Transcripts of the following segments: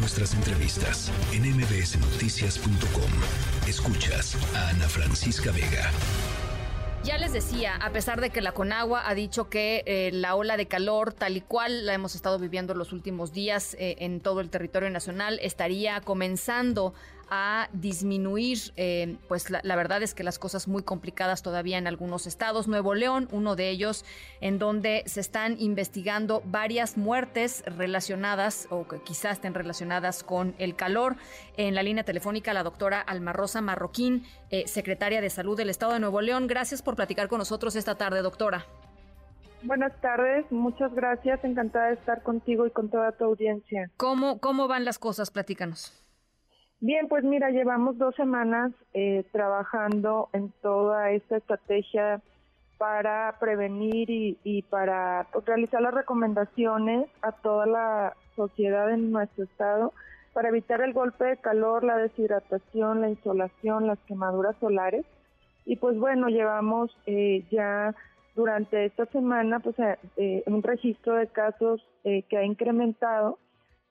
nuestras entrevistas en mbsnoticias.com. Escuchas a Ana Francisca Vega. Ya les decía, a pesar de que la Conagua ha dicho que eh, la ola de calor, tal y cual la hemos estado viviendo los últimos días eh, en todo el territorio nacional, estaría comenzando a disminuir, eh, pues la, verdad es que las cosas muy complicadas todavía en algunos estados. Nuevo León, uno de ellos, en donde se están investigando varias muertes relacionadas o que quizás estén relacionadas con el calor. En la línea telefónica, la doctora Alma Rosa Marroquín, eh, secretaria de Salud del Estado de Nuevo León. Gracias por platicar con nosotros esta tarde, doctora. Buenas tardes, muchas gracias, encantada de estar contigo y con toda tu audiencia. ¿Cómo, cómo van las cosas? Platícanos. Bien, pues mira, llevamos dos semanas eh, trabajando en toda esta estrategia para prevenir y, para pues, realizar las recomendaciones a toda la sociedad en nuestro estado para evitar el golpe de calor, la deshidratación, la insolación, las quemaduras solares. Y pues bueno, llevamos eh, ya durante esta semana pues eh, un registro de casos que ha incrementado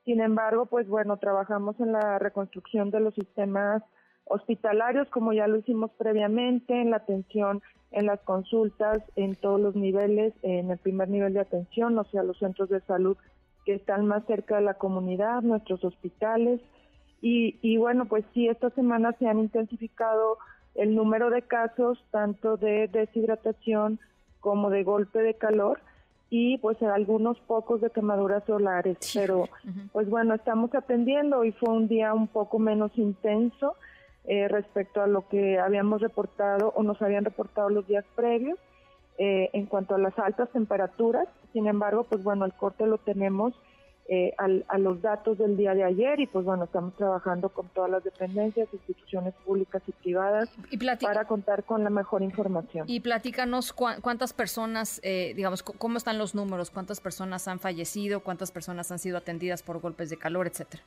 sin embargo, pues bueno, trabajamos en la reconstrucción de los sistemas hospitalarios, como ya lo hicimos previamente, en la atención, en las consultas, en todos los niveles, en el primer nivel de atención, o sea, los centros de salud que están más cerca de la comunidad, nuestros hospitales. Y, y bueno, pues sí, esta semana se han intensificado el número de casos, tanto de deshidratación como de golpe de calor y pues algunos pocos de quemaduras solares, pero pues bueno, estamos atendiendo y fue un día un poco menos intenso eh, respecto a lo que habíamos reportado o nos habían reportado los días previos eh, en cuanto a las altas temperaturas. Sin embargo, pues bueno, el corte lo tenemos eh, a los datos del día de ayer y pues bueno, estamos trabajando con todas las dependencias, instituciones públicas y privadas para contar con la mejor información. Y platícanos cuántas personas, eh, digamos, cómo están los números, cuántas personas han fallecido, cuántas personas han sido atendidas por golpes de calor, etcétera.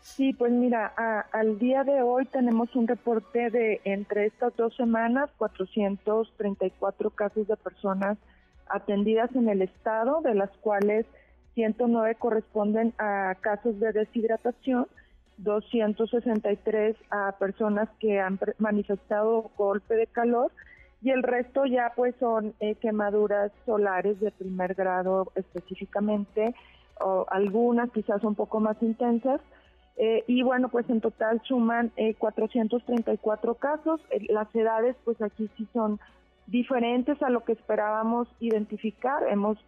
Sí, pues mira, al día de hoy tenemos un reporte de entre estas dos semanas 434 casos de personas atendidas en el estado, de las cuales 109 corresponden a casos de deshidratación, 263 a personas que han manifestado golpe de calor y el resto ya pues son eh, quemaduras solares de primer grado específicamente, o algunas quizás un poco más intensas. Eh, y bueno, pues en total suman 434 eh, casos. las edades pues aquí sí son diferentes a lo que esperábamos identificar. Hemos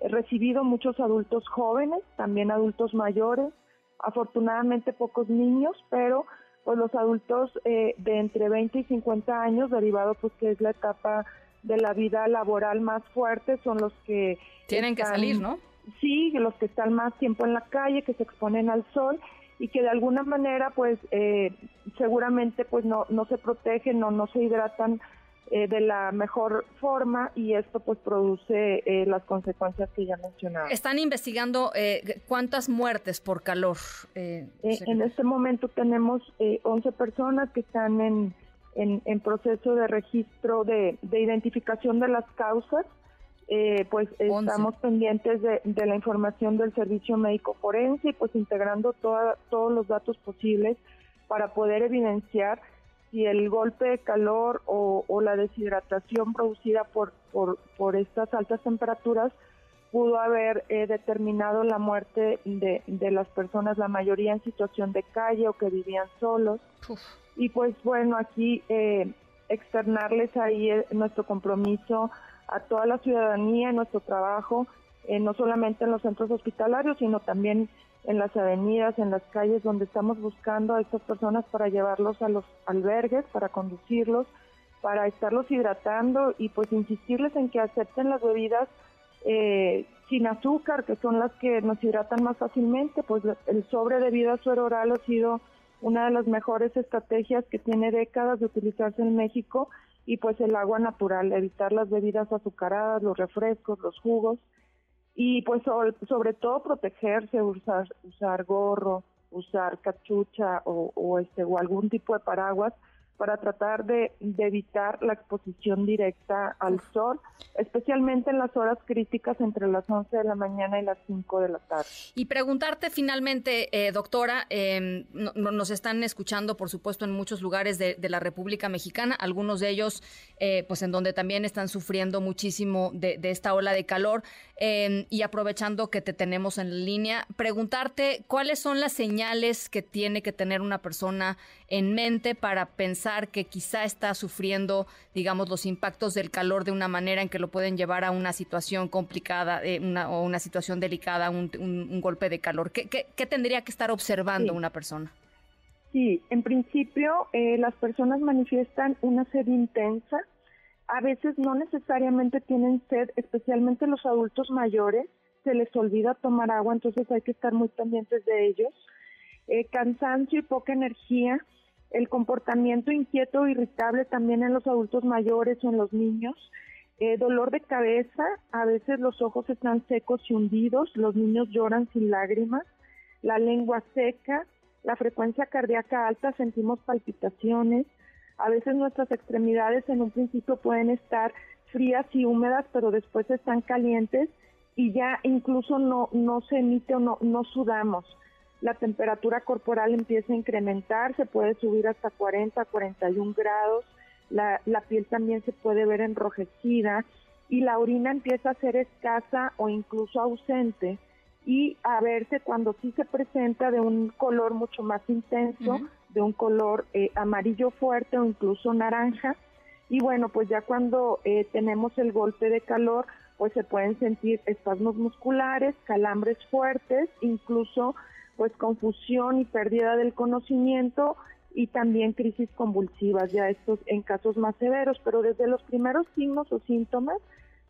He recibido muchos adultos jóvenes, también adultos mayores, afortunadamente pocos niños, pero pues los adultos eh, de entre 20 y 50 años, derivado pues que es la etapa de la vida laboral más fuerte, son los que... Tienen que salir, ¿no? Sí, los que están más tiempo en la calle, que se exponen al sol y que de alguna manera pues eh, seguramente pues no, no se protegen o no se hidratan eh, de la mejor forma y esto pues produce eh, las consecuencias que ya mencionaba. Están investigando eh, cuántas muertes por calor. en este momento tenemos 11 personas que están en, en, proceso de registro de, de, identificación de las causas. pues estamos pendientes de, de, la información del servicio médico forense y pues integrando toda, todos los datos posibles para poder evidenciar si el golpe de calor o, la deshidratación producida por, por, estas altas temperaturas pudo haber eh, determinado la muerte de, de, las personas, la mayoría en situación de calle o que vivían solos. Y pues bueno, aquí eh, externarles ahí eh, nuestro compromiso a toda la ciudadanía, nuestro trabajo, no solamente en los centros hospitalarios, sino también en las avenidas, en las calles, donde estamos buscando a estas personas para llevarlos a los albergues, para conducirlos, para estarlos hidratando y pues insistirles en que acepten las bebidas eh, sin azúcar, que son las que nos hidratan más fácilmente, pues el sobre de vida suero oral ha sido una de las mejores estrategias que tiene décadas de utilizarse en México y pues el agua natural, evitar las bebidas azucaradas, los refrescos, los jugos y pues sobre, todo protegerse, usar, usar gorro, usar cachucha o, este o algún tipo de paraguas para tratar de, evitar la exposición directa al sol, especialmente en las horas críticas entre las 11 de la mañana y las 5 de la tarde. Y preguntarte finalmente, eh, doctora, em, nos están escuchando, por supuesto, en muchos lugares de, la República Mexicana, algunos de ellos, eh, pues en donde también están sufriendo muchísimo de, esta ola de calor, em, y aprovechando que te tenemos en línea, preguntarte cuáles son las señales que tiene que tener una persona en mente para pensar que quizá está sufriendo, digamos, los impactos del calor de una manera en que lo pueden llevar a una situación complicada eh, o una situación delicada, un, golpe de calor? ¿Qué, tendría que estar observando una persona? Sí, en principio eh, las personas manifiestan una sed intensa. A veces no necesariamente tienen sed, especialmente los adultos mayores. Se les olvida tomar agua, entonces hay que estar muy pendientes de ellos. Eh, cansancio y poca energía el comportamiento inquieto o irritable también en los adultos mayores o en los niños, eh, dolor de cabeza, a veces los ojos están secos y hundidos, los niños lloran sin lágrimas, la lengua seca, la frecuencia cardíaca alta, sentimos palpitaciones, a veces nuestras extremidades en un principio pueden estar frías y húmedas, pero después están calientes y ya incluso no, no se emite o no, no sudamos la temperatura corporal empieza a incrementar, se puede subir hasta 40, 41 grados, la, la piel también se puede ver enrojecida y la orina empieza a ser escasa o incluso ausente y a verse cuando sí se presenta de un color mucho más intenso, de un color eh, amarillo fuerte o incluso naranja. Y bueno, pues ya cuando eh, tenemos el golpe de calor, pues se pueden sentir espasmos musculares, calambres fuertes, incluso pues confusión y pérdida del conocimiento y también crisis convulsivas, ya estos en casos más severos, pero desde los primeros signos o síntomas,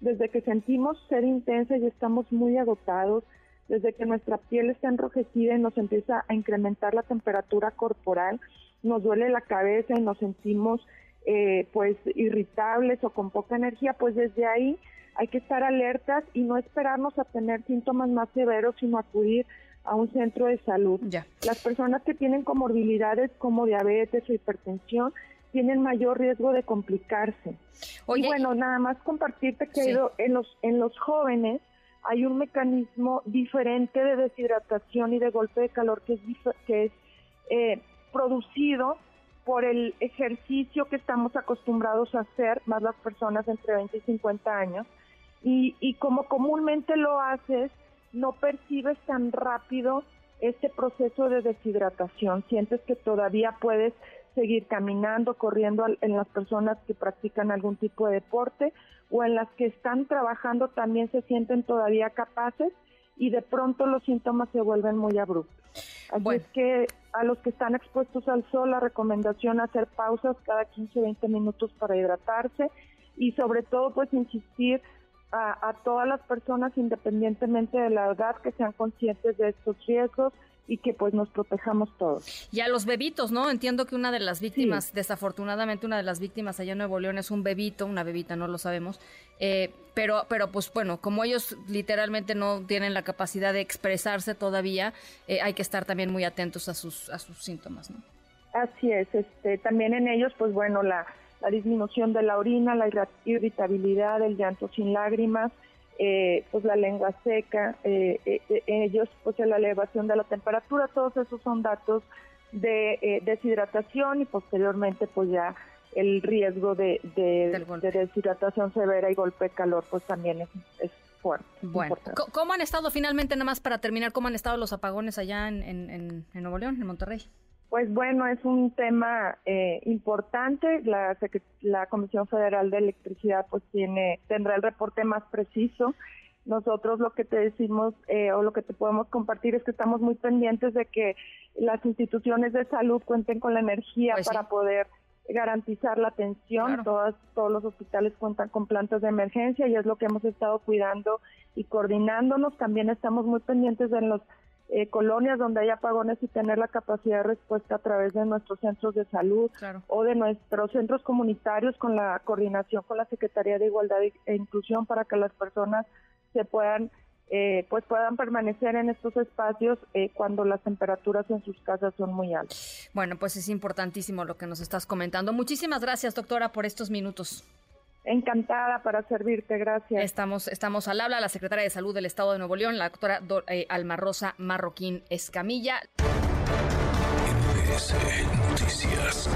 desde que sentimos ser intensa y estamos muy agotados, desde que nuestra piel está enrojecida y nos empieza a incrementar la temperatura corporal, nos duele la cabeza y nos sentimos eh, pues irritables o con poca energía, pues desde ahí hay que estar alertas y no esperarnos a tener síntomas más severos, sino acudir a un centro de salud. Las personas que tienen comorbilidades como diabetes o hipertensión tienen mayor riesgo de complicarse. y bueno, nada más compartirte que en los en los jóvenes hay un mecanismo diferente de deshidratación y de golpe de calor que es que es eh, producido por el ejercicio que estamos acostumbrados a hacer, más las personas entre 20 y 50 años, y, y como comúnmente lo haces, no percibes tan rápido este proceso de deshidratación, sientes que todavía puedes seguir caminando, corriendo en las personas que practican algún tipo de deporte o en las que están trabajando también se sienten todavía capaces y de pronto los síntomas se vuelven muy abruptos. Así es que a los que están expuestos al sol, la recomendación es hacer pausas cada 15, 20 minutos para hidratarse y sobre todo pues insistir a, todas las personas independientemente de la edad que sean conscientes de estos riesgos y que pues nos protejamos todos. Y a los bebitos, ¿no? Entiendo que una de las víctimas, desafortunadamente una de las víctimas allá en Nuevo León es un bebito, una bebita, no lo sabemos, eh, pero, pero pues bueno, como ellos literalmente no tienen la capacidad de expresarse todavía, eh, hay que estar también muy atentos a sus, a sus síntomas, ¿no? Así es, este, también en ellos, pues bueno, la, la disminución de la orina, la irritabilidad, el llanto sin lágrimas, eh, pues la lengua seca, eh, eh, ellos pues la elevación de la temperatura, todos esos son datos de deshidratación y posteriormente pues ya el riesgo de, deshidratación severa y golpe de calor pues también es, fuerte. Bueno, ¿cómo han estado finalmente, nada más para terminar, cómo han estado los apagones allá en, en Nuevo León, en Monterrey? Pues bueno, es un tema eh, importante. La, la Comisión Federal de Electricidad pues tiene tendrá el reporte más preciso. Nosotros lo que te decimos eh, o lo que te podemos compartir es que estamos muy pendientes de que las instituciones de salud cuenten con la energía pues para poder garantizar la atención. Todas, todos los hospitales cuentan con plantas de emergencia y es lo que hemos estado cuidando y coordinándonos. También estamos muy pendientes de los eh, colonias donde hay apagones y tener la capacidad de respuesta a través de nuestros centros de salud o de nuestros centros comunitarios con la coordinación con la Secretaría de Igualdad e Inclusión para que las personas se puedan eh, pues puedan permanecer en estos espacios eh, cuando las temperaturas en sus casas son muy altas. Bueno, pues es importantísimo lo que nos estás comentando. Muchísimas gracias, doctora, por estos minutos. Encantada para servirte, gracias. Estamos, estamos al habla, la secretaria de Salud del Estado de Nuevo León, la doctora Do, eh, Alma Rosa Marroquín Escamilla. Noticias.